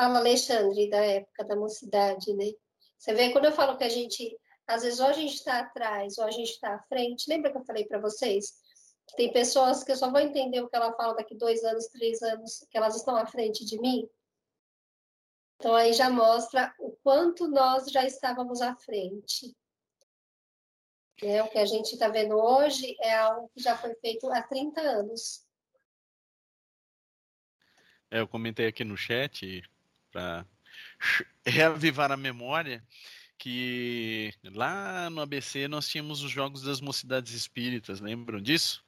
Fala, Alexandre, da época da mocidade, né? Você vê, quando eu falo que a gente, às vezes, ou a gente está atrás, ou a gente está à frente, lembra que eu falei para vocês? Tem pessoas que eu só vou entender o que ela fala daqui dois anos, três anos, que elas estão à frente de mim. Então, aí já mostra o quanto nós já estávamos à frente. É, o que a gente está vendo hoje é algo que já foi feito há 30 anos. É, eu comentei aqui no chat para reavivar a memória que lá no ABC nós tínhamos os jogos das mocidades espíritas, lembram disso?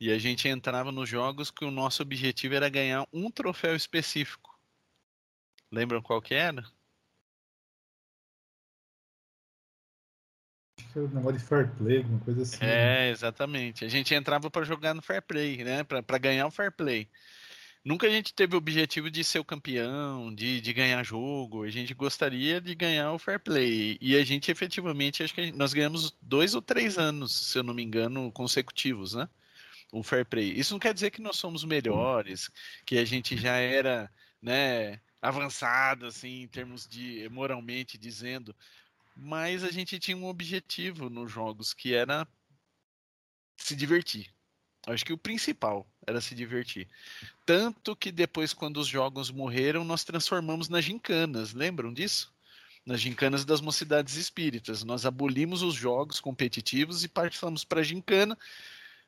E a gente entrava nos jogos que o nosso objetivo era ganhar um troféu específico. Lembram qual que era? um negócio de fair play, alguma coisa assim. É, né? exatamente. A gente entrava para jogar no fair play, né? Para ganhar o fair play. Nunca a gente teve o objetivo de ser o campeão, de, de ganhar jogo. A gente gostaria de ganhar o fair play. E a gente efetivamente, acho que nós ganhamos dois ou três anos, se eu não me engano, consecutivos, né? O fair play. Isso não quer dizer que nós somos melhores, que a gente já era, né? avançado assim em termos de moralmente dizendo, mas a gente tinha um objetivo nos jogos que era se divertir. Acho que o principal era se divertir. Tanto que depois, quando os jogos morreram, nós transformamos nas gincanas. Lembram disso? Nas gincanas das mocidades espíritas. Nós abolimos os jogos competitivos e passamos para a gincana.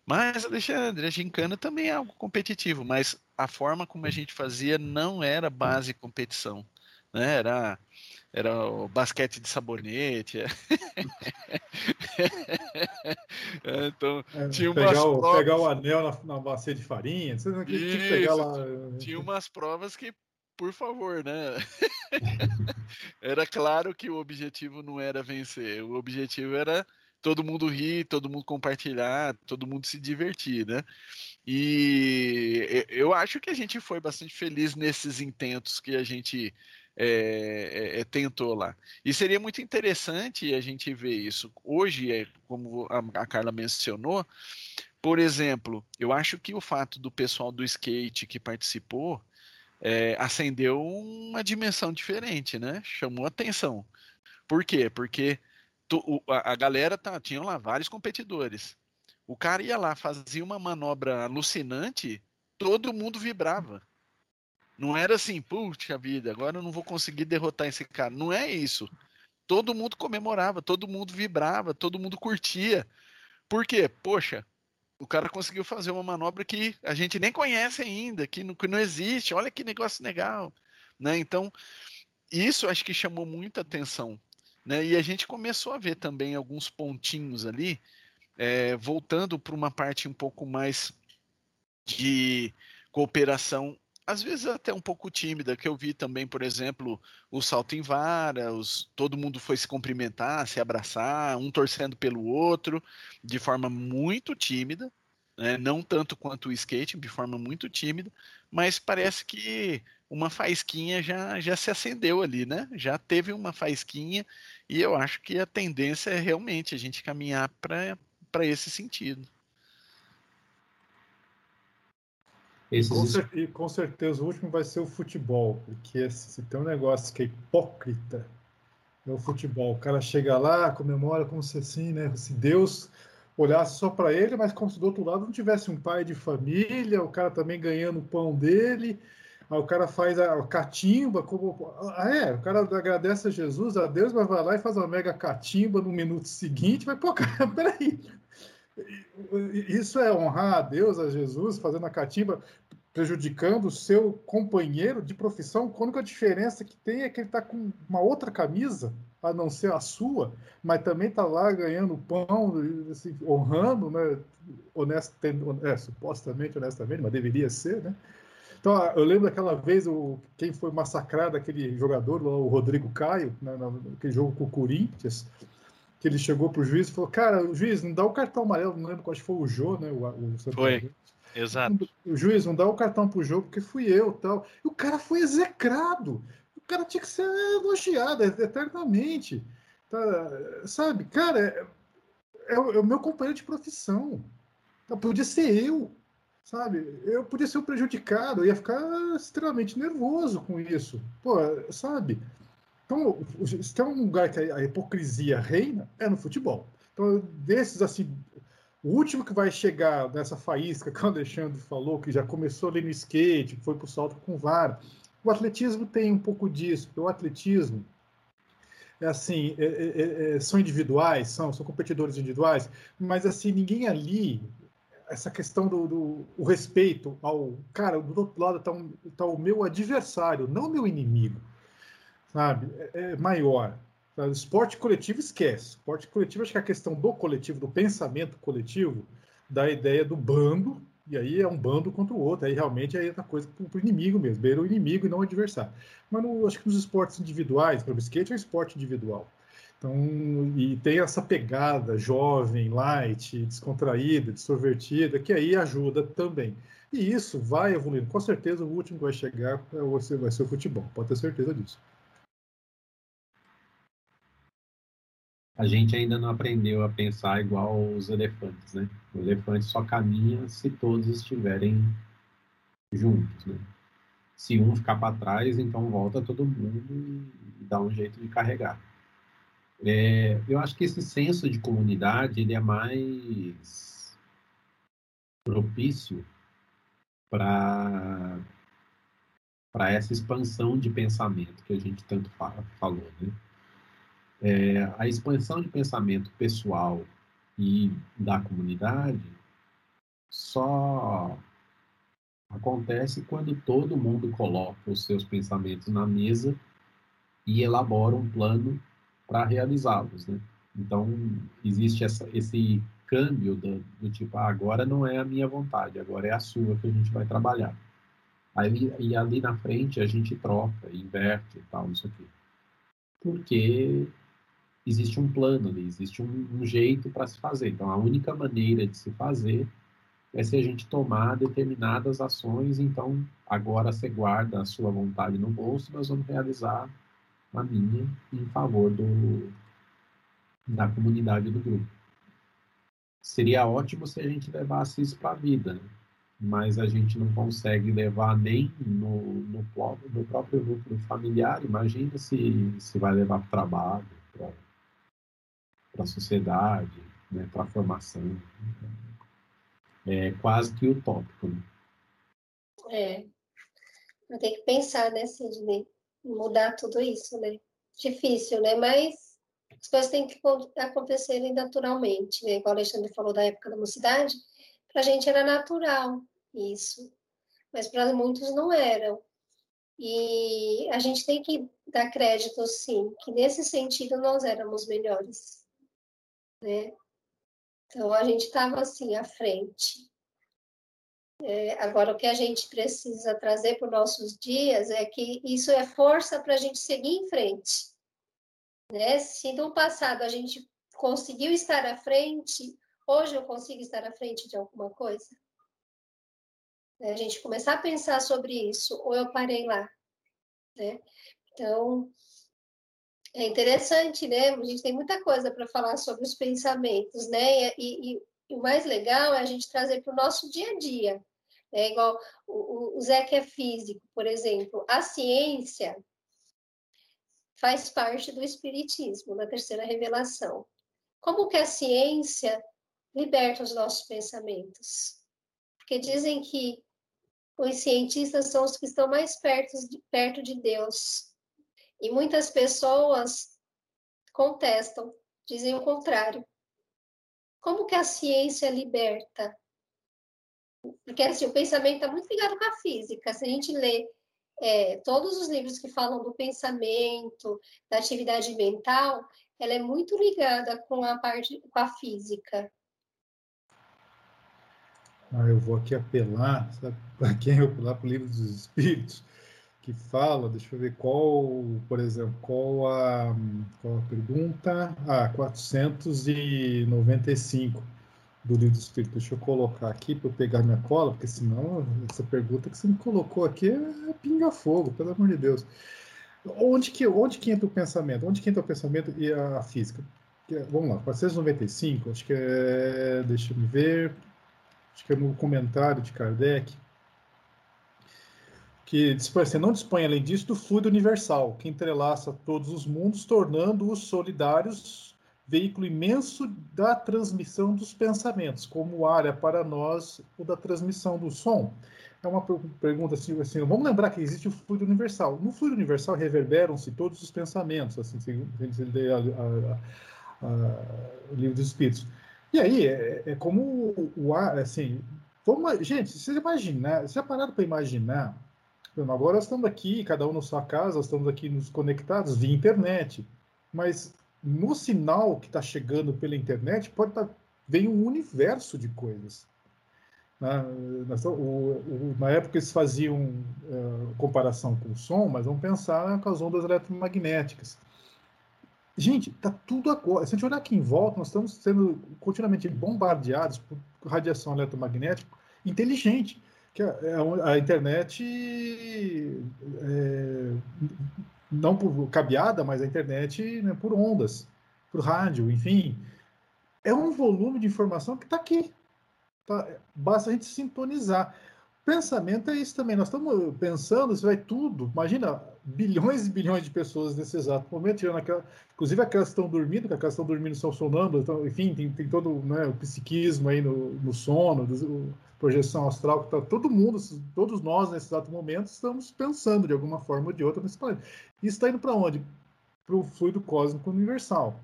Mas, Alexandre, a gincana também é algo competitivo, mas a forma como a gente fazia não era base competição. Né? Era era o basquete de sabonete. é, então, é, tinha umas pegar, o, provas... pegar o anel na, na bacia de farinha, você não tinha lá. Tinha umas provas que, por favor, né? era claro que o objetivo não era vencer, o objetivo era todo mundo rir, todo mundo compartilhar, todo mundo se divertir, né? E eu acho que a gente foi bastante feliz nesses intentos que a gente é, é, é, tentou lá. E seria muito interessante a gente ver isso. Hoje, é, como a, a Carla mencionou, por exemplo, eu acho que o fato do pessoal do skate que participou é, acendeu uma dimensão diferente, né? Chamou atenção. Por quê? Porque tu, o, a, a, galera tá, tinha lá vários competidores. O cara ia lá, fazia uma manobra alucinante, todo mundo vibrava. Não era assim, puxa vida, agora eu não vou conseguir derrotar esse cara. Não é isso. Todo mundo comemorava, todo mundo vibrava, todo mundo curtia. Por quê? Poxa, o cara conseguiu fazer uma manobra que a gente nem conhece ainda, que não, que não existe. Olha que negócio legal. Né? Então, isso acho que chamou muita atenção. Né? E a gente começou a ver também alguns pontinhos ali, é, voltando para uma parte um pouco mais de cooperação às vezes até um pouco tímida, que eu vi também, por exemplo, o salto em vara, os, todo mundo foi se cumprimentar, se abraçar, um torcendo pelo outro, de forma muito tímida, né? não tanto quanto o skate, de forma muito tímida, mas parece que uma faísquinha já, já se acendeu ali, né? Já teve uma faísquinha, e eu acho que a tendência é realmente a gente caminhar para esse sentido. Esses... Com, cer e com certeza o último vai ser o futebol, porque se tem um negócio que é hipócrita, é o futebol. O cara chega lá, comemora como se assim, né? Se Deus olhasse só para ele, mas como se do outro lado não tivesse um pai de família, o cara também ganhando o pão dele. Aí o cara faz a catimba, como. Ah, é, o cara agradece a Jesus, a Deus, mas vai lá e faz uma mega catimba no minuto seguinte, vai, pô, cara, peraí. Isso é honrar a Deus, a Jesus, fazendo a catimba, prejudicando o seu companheiro de profissão. A única diferença que tem é que ele está com uma outra camisa, a não ser a sua, mas também está lá ganhando pão, assim, honrando, né? Honest, é, supostamente, honestamente, mas deveria ser, né? Então, eu lembro daquela vez o, quem foi massacrado, aquele jogador, o Rodrigo Caio, né, naquele jogo com o Corinthians, que ele chegou pro juiz e falou: Cara, o juiz, não dá o cartão amarelo, não lembro qual foi o Jô, né? O, o foi. Exato. O juiz, não dá o cartão pro jogo, porque fui eu tal. E o cara foi execrado. O cara tinha que ser elogiado eternamente. Tá, sabe, cara, é, é, o, é, o, meu companheiro de profissão. Tá, podia ser eu. sabe? Eu podia ser um prejudicado, eu ia ficar extremamente nervoso com isso. Pô, sabe? Então, se tem um lugar que a hipocrisia reina, é no futebol. Então, desses, assim, o último que vai chegar nessa faísca que o Alexandre falou, que já começou ali no skate, foi para o salto com vara, o atletismo tem um pouco disso, porque o atletismo é assim, é, é, é, é, são individuais, são, são competidores individuais, mas assim, ninguém ali, essa questão do, do o respeito ao cara, do outro lado está um, tá o meu adversário, não o meu inimigo, sabe? É, é maior. Esporte coletivo esquece. Esporte coletivo, acho que a questão do coletivo, do pensamento coletivo, da ideia do bando, e aí é um bando contra o outro, aí realmente é outra coisa para o inimigo mesmo, beira o inimigo e não o adversário. Mas no, acho que nos esportes individuais, para o skate é um esporte individual. Então, e tem essa pegada jovem, light, descontraída, extrovertida, que aí ajuda também. E isso vai evoluindo. Com certeza, o último que vai chegar é vai ser o futebol, pode ter certeza disso. A gente ainda não aprendeu a pensar igual os elefantes, né? O elefante só caminha se todos estiverem juntos, né? Se um ficar para trás, então volta todo mundo e dá um jeito de carregar. É, eu acho que esse senso de comunidade ele é mais propício para para essa expansão de pensamento que a gente tanto fala, falou, né? É, a expansão de pensamento pessoal e da comunidade só acontece quando todo mundo coloca os seus pensamentos na mesa e elabora um plano para realizá-los, né? Então existe essa, esse câmbio do, do, tipo ah, agora não é a minha vontade, agora é a sua que a gente vai trabalhar. Aí e ali na frente a gente troca, inverte e tal, isso aqui. Porque existe um plano ali, existe um, um jeito para se fazer. Então, a única maneira de se fazer é se a gente tomar determinadas ações. Então, agora você guarda a sua vontade no bolso, nós vamos realizar a minha em favor do, da comunidade do grupo. Seria ótimo se a gente levasse isso para a vida, né? mas a gente não consegue levar nem no, no, no próprio núcleo familiar. Imagina se, se vai levar para o trabalho, para para a sociedade, né, para a formação. É quase que utópico. Né? É. Tenho que pensar, né, Sidney? Mudar tudo isso, né? Difícil, né? Mas as coisas têm que acontecerem naturalmente, né? Igual o Alexandre falou da época da mocidade, para a gente era natural isso, mas para muitos não eram. E a gente tem que dar crédito, sim, que nesse sentido nós éramos melhores né? Então a gente estava assim à frente. É, agora o que a gente precisa trazer para os nossos dias é que isso é força para a gente seguir em frente. Né? Se no passado a gente conseguiu estar à frente, hoje eu consigo estar à frente de alguma coisa? É, a gente começar a pensar sobre isso, ou eu parei lá. Né? Então, é interessante, né? A gente tem muita coisa para falar sobre os pensamentos, né? E, e, e, o mais legal é a gente trazer para o nosso dia a dia. É igual o, o Zé que é físico, por exemplo. A ciência faz parte do espiritismo, da terceira revelação. Como que a ciência liberta os nossos pensamentos? Porque dizem que os cientistas são os que estão mais perto de, perto de Deus, e muitas pessoas contestam, dizem o contrário. Como que a ciência liberta? Porque assim, o pensamento está muito ligado com a física. Se a gente lê é, todos os livros que falam do pensamento, da atividade mental, ela é muito ligada com a parte com a física. Ah, eu vou aqui apelar, para quem eu apelar para o livro dos Espíritos, que fala, deixa eu ver qual, por exemplo, qual a, qual a pergunta? Ah, 495 do livro do Espírito. Deixa eu colocar aqui para eu pegar minha cola, porque senão essa pergunta que você me colocou aqui é pinga-fogo, pelo amor de Deus. Onde que, onde que entra o pensamento? Onde que entra o pensamento e a física? Vamos lá, 495, acho que é. Deixa eu ver. acho que é no comentário de Kardec, que você não dispõe, além disso, do fluido universal, que entrelaça todos os mundos, tornando-os solidários, veículo imenso da transmissão dos pensamentos, como área para nós o da transmissão do som. É uma pergunta assim, assim, vamos lembrar que existe o fluido universal. No fluido universal reverberam-se todos os pensamentos, assim, se a, a, o livro dos Espíritos. E aí, é, é como o ar, assim, vamos, gente, vocês imaginar, vocês já pararam para imaginar Agora estamos aqui, cada um na sua casa, estamos aqui nos conectados via internet. Mas no sinal que está chegando pela internet, pode estar, tá, vem um universo de coisas. Na, na, o, o, na época eles faziam uh, comparação com o som, mas vamos pensar com as ondas eletromagnéticas. Gente, está tudo agora. Se a gente olhar aqui em volta, nós estamos sendo continuamente bombardeados por radiação eletromagnética inteligente que a, é a internet é, não por cabeada, mas a internet né, por ondas, por rádio, enfim, é um volume de informação que está aqui. Tá? Basta a gente sintonizar. Pensamento é isso também. Nós estamos pensando, isso vai tudo. Imagina bilhões e bilhões de pessoas nesse exato momento, aquela, inclusive aquelas que estão dormindo, que aquelas que estão dormindo são sonâmbulas, então, enfim, tem, tem todo né, o psiquismo aí no, no sono, do, projeção astral, que tá, todo mundo, todos nós nesse exato momento, estamos pensando de alguma forma ou de outra nesse planeta. Isso está indo para onde? Para o fluido cósmico universal.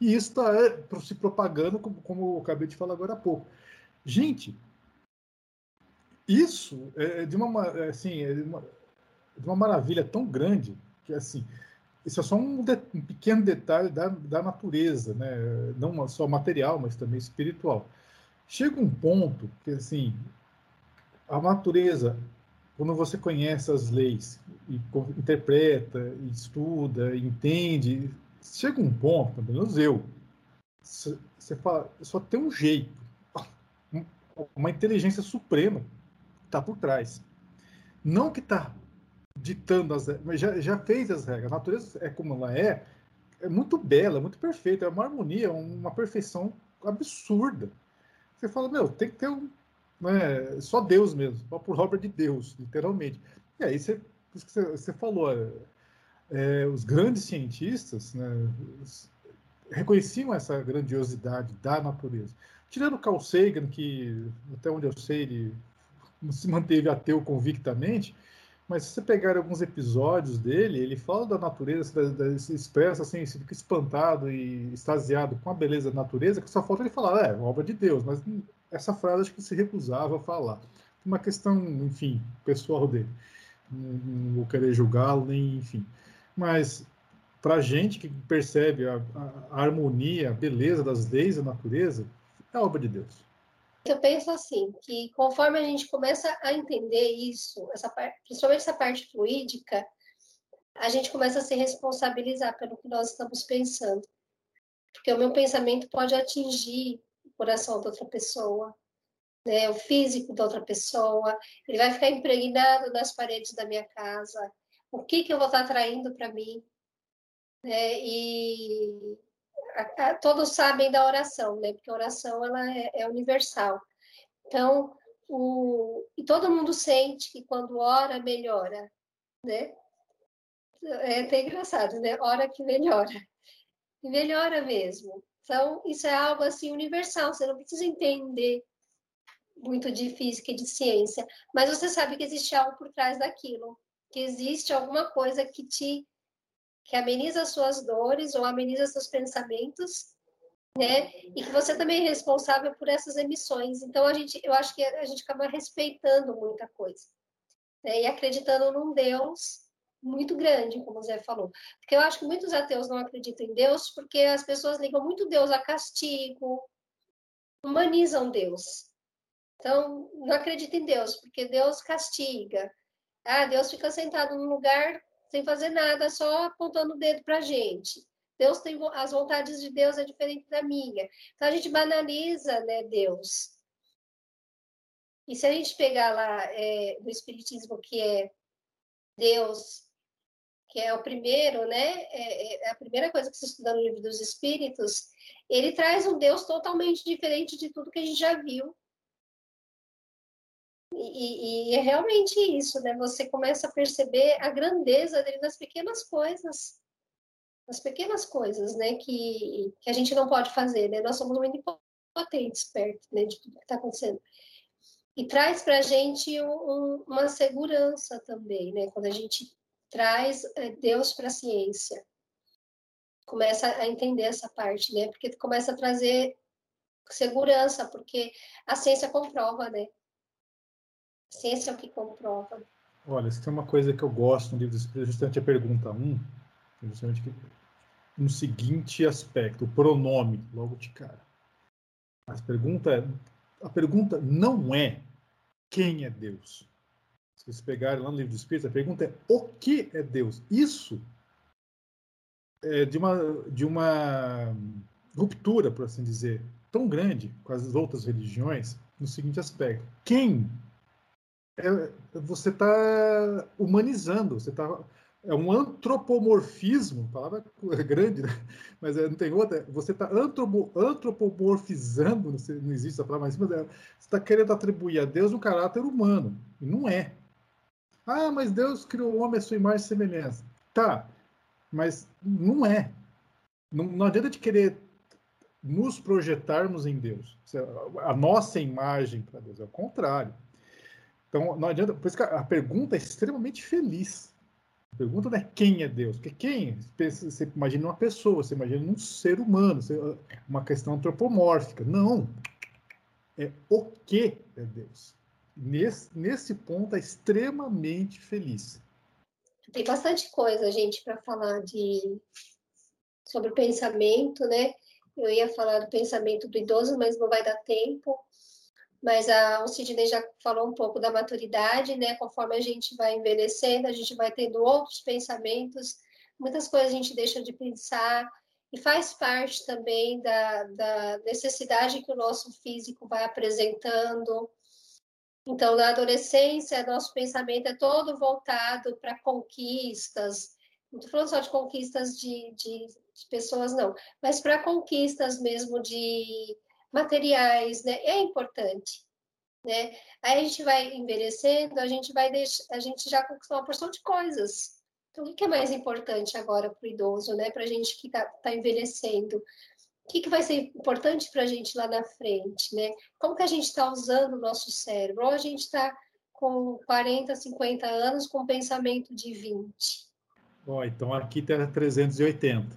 E isso está é, se propagando, como, como eu acabei de falar agora há pouco. Gente, isso é de uma, assim, é de uma, de uma maravilha tão grande que assim isso é só um, de, um pequeno detalhe da, da natureza, né? não só material, mas também espiritual. Chega um ponto que, assim, a natureza, quando você conhece as leis e interpreta, e estuda, e entende, chega um ponto, pelo menos eu, você fala, só tem um jeito, uma inteligência suprema está por trás. Não que está ditando as regras, mas já, já fez as regras. A natureza é como ela é, é muito bela, muito perfeita, é uma harmonia, uma perfeição absurda. Você fala, meu, tem que ter um. Né, só Deus mesmo, só por obra de Deus, literalmente. E aí você, você, você falou, é, é, os grandes cientistas né, reconheciam essa grandiosidade da natureza. Tirando Carl Sagan, que até onde eu sei ele se manteve ateu convictamente, mas se você pegar alguns episódios dele, ele fala da natureza, se expressa assim, se fica espantado e extasiado com a beleza da natureza, que só falta ele falar, é, obra de Deus, mas essa frase acho que se recusava a falar. Uma questão, enfim, pessoal dele. Não, não vou querer julgá-lo, nem, enfim. Mas, para gente que percebe a, a, a harmonia, a beleza das leis da natureza, é obra de Deus. Eu penso assim, que conforme a gente começa a entender isso, essa parte, principalmente essa parte fluídica, a gente começa a se responsabilizar pelo que nós estamos pensando. Porque o meu pensamento pode atingir o coração da outra pessoa, né, o físico da outra pessoa, ele vai ficar impregnado nas paredes da minha casa. O que, que eu vou estar atraindo para mim? Né? E todos sabem da oração, né? Porque a oração ela é, é universal. Então, o, e todo mundo sente que quando ora melhora, né? É até engraçado, né? Ora que melhora. E melhora mesmo. Então, isso é algo assim universal, você não precisa entender muito de física e de ciência, mas você sabe que existe algo por trás daquilo, que existe alguma coisa que te que ameniza suas dores ou ameniza seus pensamentos, né? E que você também é responsável por essas emissões. Então a gente, eu acho que a gente acaba respeitando muita coisa, né? E acreditando num Deus muito grande, como o Zé falou. Porque eu acho que muitos ateus não acreditam em Deus porque as pessoas ligam muito Deus a castigo, humanizam Deus. Então, não acredita em Deus, porque Deus castiga. Ah, Deus fica sentado num lugar sem fazer nada, só apontando o dedo para a gente. Deus tem as vontades de Deus é diferente da minha. Então a gente banaliza, né, Deus. E se a gente pegar lá é, do Espiritismo que é Deus, que é o primeiro, né, é, é a primeira coisa que se estuda no livro dos Espíritos, ele traz um Deus totalmente diferente de tudo que a gente já viu. E, e, é realmente isso, né? Você começa a perceber a grandeza dele nas pequenas coisas. Nas pequenas coisas, né? Que, que a gente não pode fazer, né? Nós somos muito impotentes perto né, de tudo que está acontecendo. E traz para a gente um, uma segurança também, né? Quando a gente traz eh, Deus para a ciência, começa a entender essa parte, né? Porque começa a trazer segurança, porque a ciência comprova, né? A ciência é o que comprova. Olha, se tem uma coisa que eu gosto no livro do Espírito, justamente a pergunta 1, justamente no seguinte aspecto, o pronome, logo de cara. As pergunta é, a pergunta não é quem é Deus. Se vocês pegarem lá no livro do Espírito, a pergunta é o que é Deus. Isso é de uma, de uma ruptura, por assim dizer, tão grande com as outras religiões no seguinte aspecto: quem é, você está humanizando, você está é um antropomorfismo, palavra grande, né? mas é, não tem outra. Você está antropomorfizando, não, existe essa palavra, mas você está querendo atribuir a Deus um caráter humano, e não é. Ah, mas Deus criou o homem à sua imagem e semelhança. Tá, mas não é. Não, não adianta de querer nos projetarmos em Deus. A nossa imagem para Deus é o contrário. Então, não adianta. Por isso que a pergunta é extremamente feliz. A pergunta não é quem é Deus, porque quem? Você imagina uma pessoa, você imagina um ser humano, uma questão antropomórfica. Não. É o que é Deus. Nesse, nesse ponto é extremamente feliz. Tem bastante coisa, gente, para falar de sobre o pensamento, né? Eu ia falar do pensamento do idoso, mas não vai dar tempo. Mas a, o Sidney já falou um pouco da maturidade, né? Conforme a gente vai envelhecendo, a gente vai tendo outros pensamentos, muitas coisas a gente deixa de pensar, e faz parte também da, da necessidade que o nosso físico vai apresentando. Então, na adolescência, nosso pensamento é todo voltado para conquistas. Não estou falando só de conquistas de, de, de pessoas, não, mas para conquistas mesmo de materiais, né? É importante, né? Aí a gente vai envelhecendo, a gente vai deixar, a gente já conquistou uma porção de coisas. Então, o que é mais importante agora para o idoso, né? Para a gente que está tá envelhecendo? O que, que vai ser importante para a gente lá na frente, né? Como que a gente está usando o nosso cérebro? Ou a gente está com 40, 50 anos com pensamento de 20? Ó, então aqui tem 380.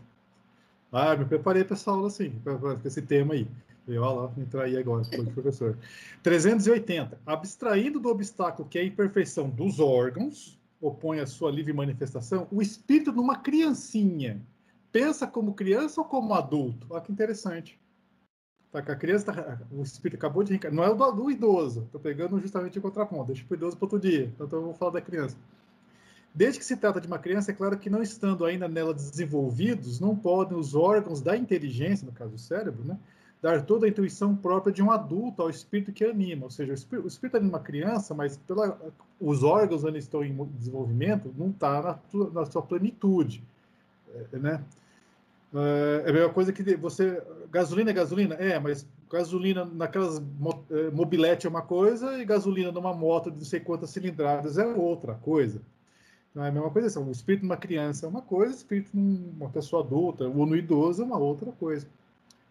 Ah, me preparei para essa aula assim, para esse tema aí. Eu lá, entrar aí agora, professor. 380. Abstraindo do obstáculo que é a imperfeição dos órgãos, opõe a sua livre manifestação, o espírito numa criancinha. Pensa como criança ou como adulto? Olha que interessante. Tá, que a criança, tá, o espírito acabou de reencarnar. Não é o do, do idoso. Estou pegando justamente o contraponto. Deixa o idoso para outro dia. Então eu vou falar da criança. Desde que se trata de uma criança, é claro que não estando ainda nela desenvolvidos, não podem os órgãos da inteligência, no caso o cérebro, né, dar toda a intuição própria de um adulto ao espírito que anima. Ou seja, o espírito, o espírito anima uma criança, mas pela, os órgãos onde estão em desenvolvimento não está na, na, sua plenitude. É, né? É, é a mesma coisa que você. Gasolina é gasolina? É, mas gasolina naquelas é, mobilete é uma coisa e gasolina numa moto de não sei quantas cilindradas é outra coisa. Não é a mesma coisa. O espírito de uma criança é uma coisa, o espírito de uma pessoa adulta ou no idoso é uma outra coisa.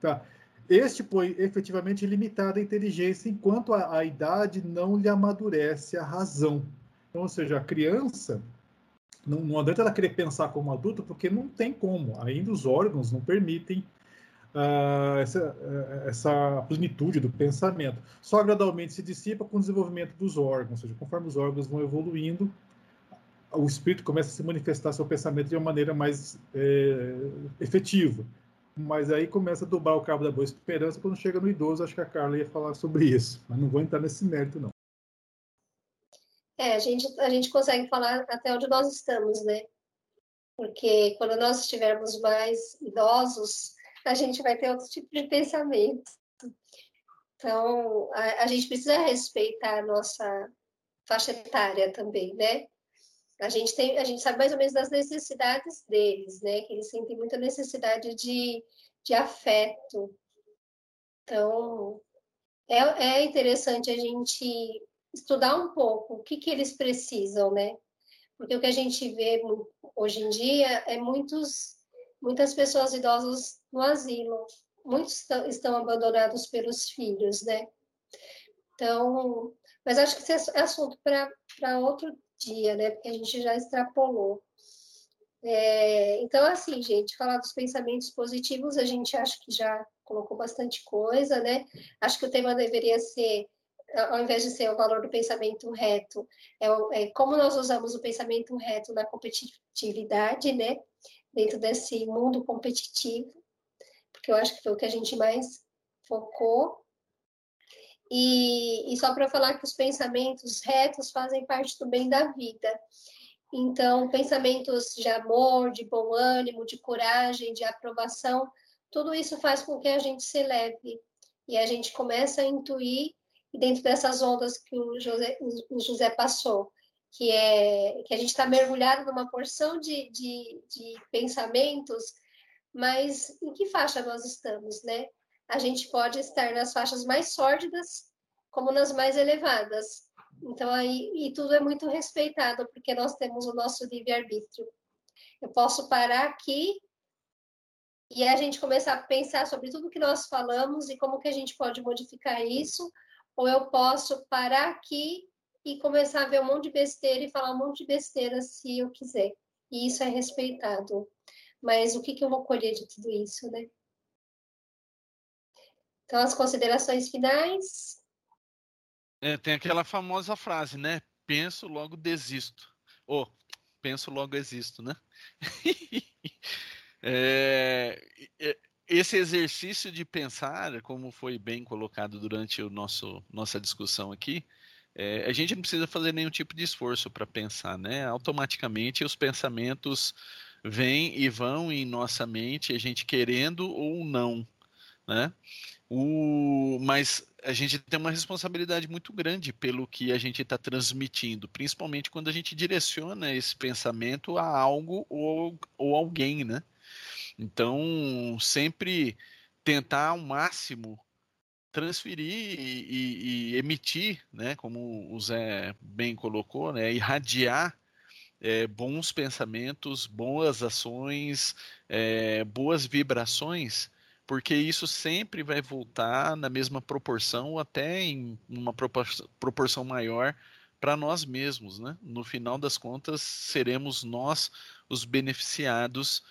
Tá? Este foi efetivamente limitado à inteligência, enquanto a, a idade não lhe amadurece a razão. Então, ou seja, a criança não, não adianta ela querer pensar como adulto, porque não tem como. Ainda os órgãos não permitem uh, essa, uh, essa plenitude do pensamento. Só gradualmente se dissipa com o desenvolvimento dos órgãos, ou seja, conforme os órgãos vão evoluindo, o espírito começa a se manifestar seu pensamento de uma maneira mais é, efetiva. Mas aí começa a dobrar o cabo da boa esperança quando chega no idoso. Acho que a Carla ia falar sobre isso, mas não vou entrar nesse mérito, não. É, a gente, a gente consegue falar até onde nós estamos, né? Porque quando nós estivermos mais idosos, a gente vai ter outro tipo de pensamento. Então, a, a gente precisa respeitar a nossa faixa etária também, né? A gente tem, a gente sabe mais ou menos das necessidades deles, né? Que eles sentem muita necessidade de, de afeto. Então, é, é interessante a gente estudar um pouco o que, que eles precisam, né? Porque o que a gente vê hoje em dia é muitos, muitas pessoas idosas no asilo. Muitos estão abandonados pelos filhos, né? Então, mas acho que isso é assunto para outro dia, né? Porque a gente já extrapolou. É, então, assim, gente, falar dos pensamentos positivos, a gente acha que já colocou bastante coisa, né? Acho que o tema deveria ser, ao invés de ser o valor do pensamento reto, é, é como nós usamos o pensamento reto na competitividade, né? Dentro desse mundo competitivo, porque eu acho que foi o que a gente mais focou. E, e só para falar que os pensamentos retos fazem parte do bem da vida. Então, pensamentos de amor, de bom ânimo, de coragem, de aprovação, tudo isso faz com que a gente se eleve e a gente começa a intuir dentro dessas ondas que o José, o José passou, que é que a gente está mergulhado numa porção de, de, de pensamentos, mas em que faixa nós estamos, né? A gente pode estar nas faixas mais sórdidas, como nas mais elevadas. Então aí e tudo é muito respeitado porque nós temos o nosso livre arbítrio. Eu posso parar aqui e a gente começar a pensar sobre tudo que nós falamos e como que a gente pode modificar isso, ou eu posso parar aqui e começar a ver um monte de besteira e falar um monte de besteira se eu quiser. E isso é respeitado. Mas o que, que eu vou colher de tudo isso, né? Então, as considerações finais. É, tem aquela famosa frase, né? Penso, logo desisto. Ou, oh, penso, logo existo, né? É, esse exercício de pensar, como foi bem colocado durante o nosso nossa discussão aqui, é, a gente não precisa fazer nenhum tipo de esforço para pensar, né? Automaticamente os pensamentos vêm e vão em nossa mente, a gente querendo ou não, né? O, mas a gente tem uma responsabilidade muito grande pelo que a gente está transmitindo, principalmente quando a gente direciona esse pensamento a algo ou, ou alguém, né? Então, sempre tentar ao máximo transferir e, e, e, emitir, né, como o Zé bem colocou, né, irradiar é, bons pensamentos, boas ações, é, boas vibrações, porque isso sempre vai voltar na mesma proporção, ou até em uma proporção maior para nós mesmos, né? No final das contas, seremos nós os beneficiados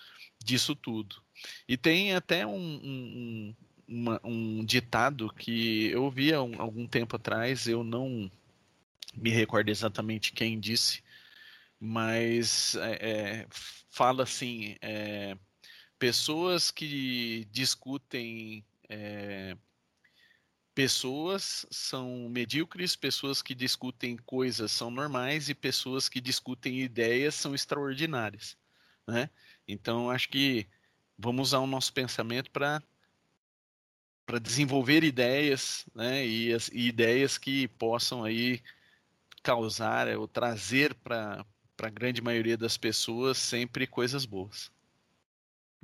disso tudo. E tem até um, um, uma, um ditado que eu ouvi há um, algum tempo atrás, eu não me recordo exatamente quem disse, mas é, é, fala assim: é, pessoas que discutem é, pessoas são medíocres, pessoas que discutem coisas são normais e pessoas que discutem ideias são extraordinárias, né? Então, acho que vamos usar o nosso pensamento para para desenvolver ideias, né, e, as, e ideias que possam aí causar ou trazer para a grande maioria das pessoas sempre coisas boas.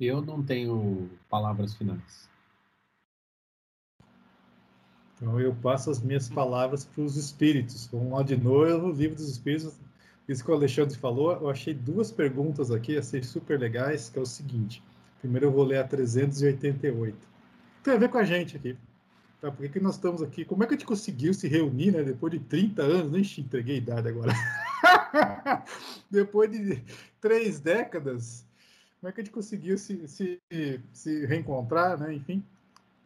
Eu não tenho palavras finais. Então eu passo as minhas palavras para os espíritos. Vamos lá de novo, o livro dos espíritos, isso que o Alexandre falou, eu achei duas perguntas aqui, achei super legais, que é o seguinte. Primeiro eu vou ler a 388. Tem a ver com a gente aqui. Tá? Por que, nós estamos aqui? Como é que a gente conseguiu se reunir, né? Depois de 30 anos, nem te entreguei a idade agora. Depois de três décadas, como é que a gente conseguiu se, se, se reencontrar, né? Enfim.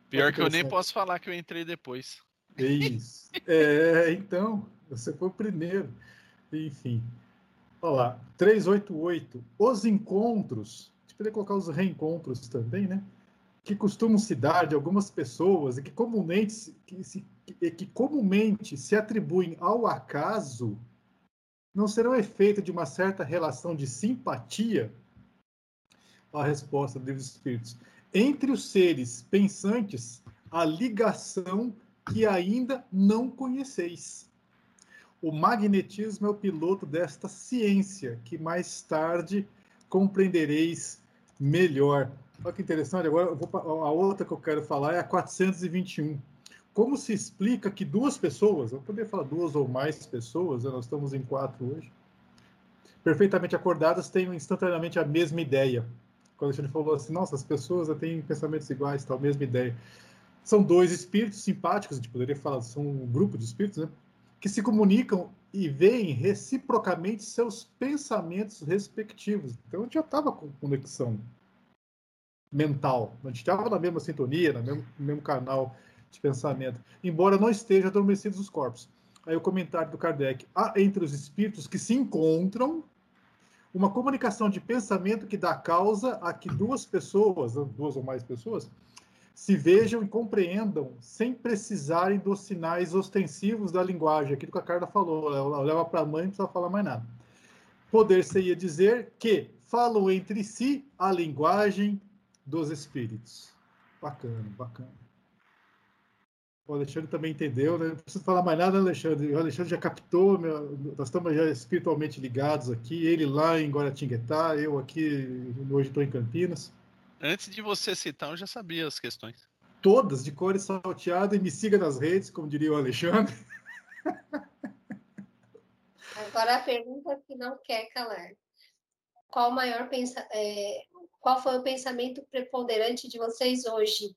Pior que eu nem posso falar que eu entrei depois. É isso. É, então, você foi o primeiro. Enfim. Olha lá, 388. Os encontros, a gente poderia colocar os reencontros também, né? Que costumam se dar de algumas pessoas e que comumente, que, se, que comumente se atribuem ao acaso, não serão efeito de uma certa relação de simpatia? A resposta dos Espíritos. Entre os seres pensantes, a ligação que ainda não conheceis. O magnetismo é o piloto desta ciência, que mais tarde compreendereis melhor. Olha que interessante, agora a outra que eu quero falar é a 421. como se explica que duas pessoas, eu poderia falar duas ou mais pessoas, né? nós estamos em quatro hoje, perfeitamente acordadas tenham instantaneamente a mesma ideia. Quando gente falou assim, nossa, as pessoas têm pensamentos iguais, tal, mesma ideia. São dois espíritos simpáticos, a gente poderia falar, são um grupo de espíritos, né? Que se comunicam e veem reciprocamente seus pensamentos respectivos. Então a gente já estava com conexão mental, a gente estava na mesma sintonia, no mesmo, no mesmo canal de pensamento, embora não estejam adormecidos os corpos. Aí o comentário do Kardec: há entre os espíritos que se encontram uma comunicação de pensamento que dá causa a que duas pessoas, duas ou mais pessoas, se vejam e compreendam sem precisarem dos sinais ostensivos da linguagem. Aquilo que a Carla falou, leva para a mãe, não precisa falar mais nada. Poder-se-ia dizer que falam entre si a linguagem dos espíritos. Bacana, bacana. O Alexandre também entendeu, né? Não preciso falar mais nada, Alexandre. O Alexandre já captou, meu... nós estamos já espiritualmente ligados aqui. Ele lá em Guaratinguetá, eu aqui, hoje estou em Campinas. Antes de você citar, eu já sabia as questões. Todas, de cores salteada, e me siga nas redes, como diria o Alexandre. Agora a pergunta que não quer calar. Qual, maior pensa... É... Qual foi o pensamento preponderante de vocês hoje?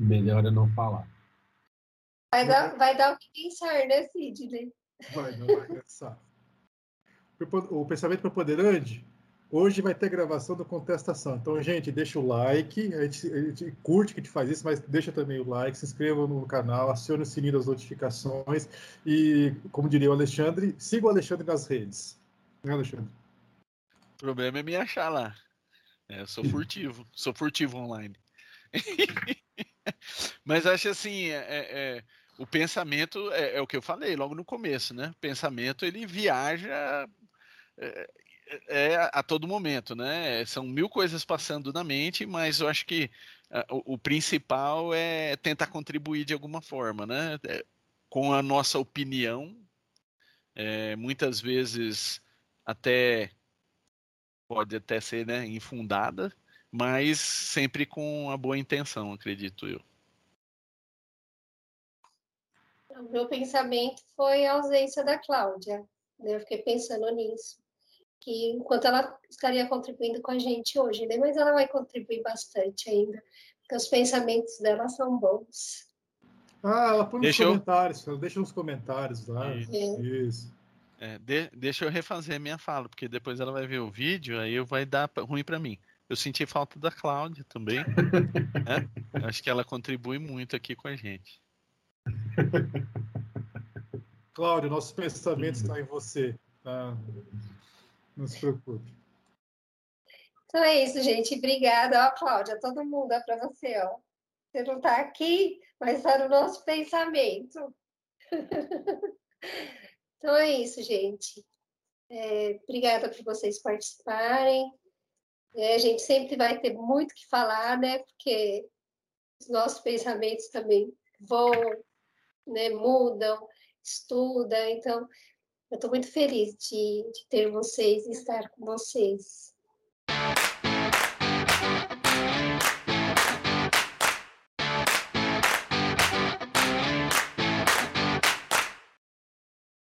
Melhor é não falar. Vai dar, vai dar o que pensar, né, Sidney? Vai, não vai pensar. O pensamento preponderante, hoje vai ter gravação da contestação. Então, gente, deixa o like, a gente, a gente curte que a gente faz isso, mas deixa também o like, se inscreva no canal, acione o sininho das notificações e, como diria o Alexandre, siga o Alexandre nas redes. Né, Alexandre? O problema é me achar lá. É, eu sou furtivo, sou furtivo online. Mas acho assim, é, é, é, o pensamento é, é, o que eu falei logo no começo, né? O pensamento ele viaja é, é, a todo momento, né? São mil coisas passando na mente, mas eu acho que o, o, principal é tentar contribuir de alguma forma, né? com a nossa opinião, muitas vezes até pode até ser né, infundada, mas sempre com a boa intenção, acredito eu. O meu pensamento foi a ausência da Cláudia. Né? Eu fiquei pensando nisso. Que enquanto ela estaria contribuindo com a gente hoje, né? mas ela vai contribuir bastante ainda, porque os pensamentos dela são bons. Ah, ela põe nos deixa comentários, eu... ela deixa nos comentários lá. Isso. É. Isso. É, de, deixa eu refazer minha fala, porque depois ela vai ver o vídeo, aí vai dar ruim para mim. Eu senti falta da Cláudia também. né? Acho que ela contribui muito aqui com a gente. Cláudia, nosso pensamento está em você. Tá? Não se preocupe. Então é isso, gente. Obrigada, ó, Cláudia. Todo mundo é para você, ó. Você não está aqui, mas está no nosso pensamento. então é isso, gente. É, obrigada por vocês participarem. É, a gente sempre vai ter muito que falar, né? Porque os nossos pensamentos também vão, né? mudam, estudam. Então, eu estou muito feliz de, de ter vocês e estar com vocês.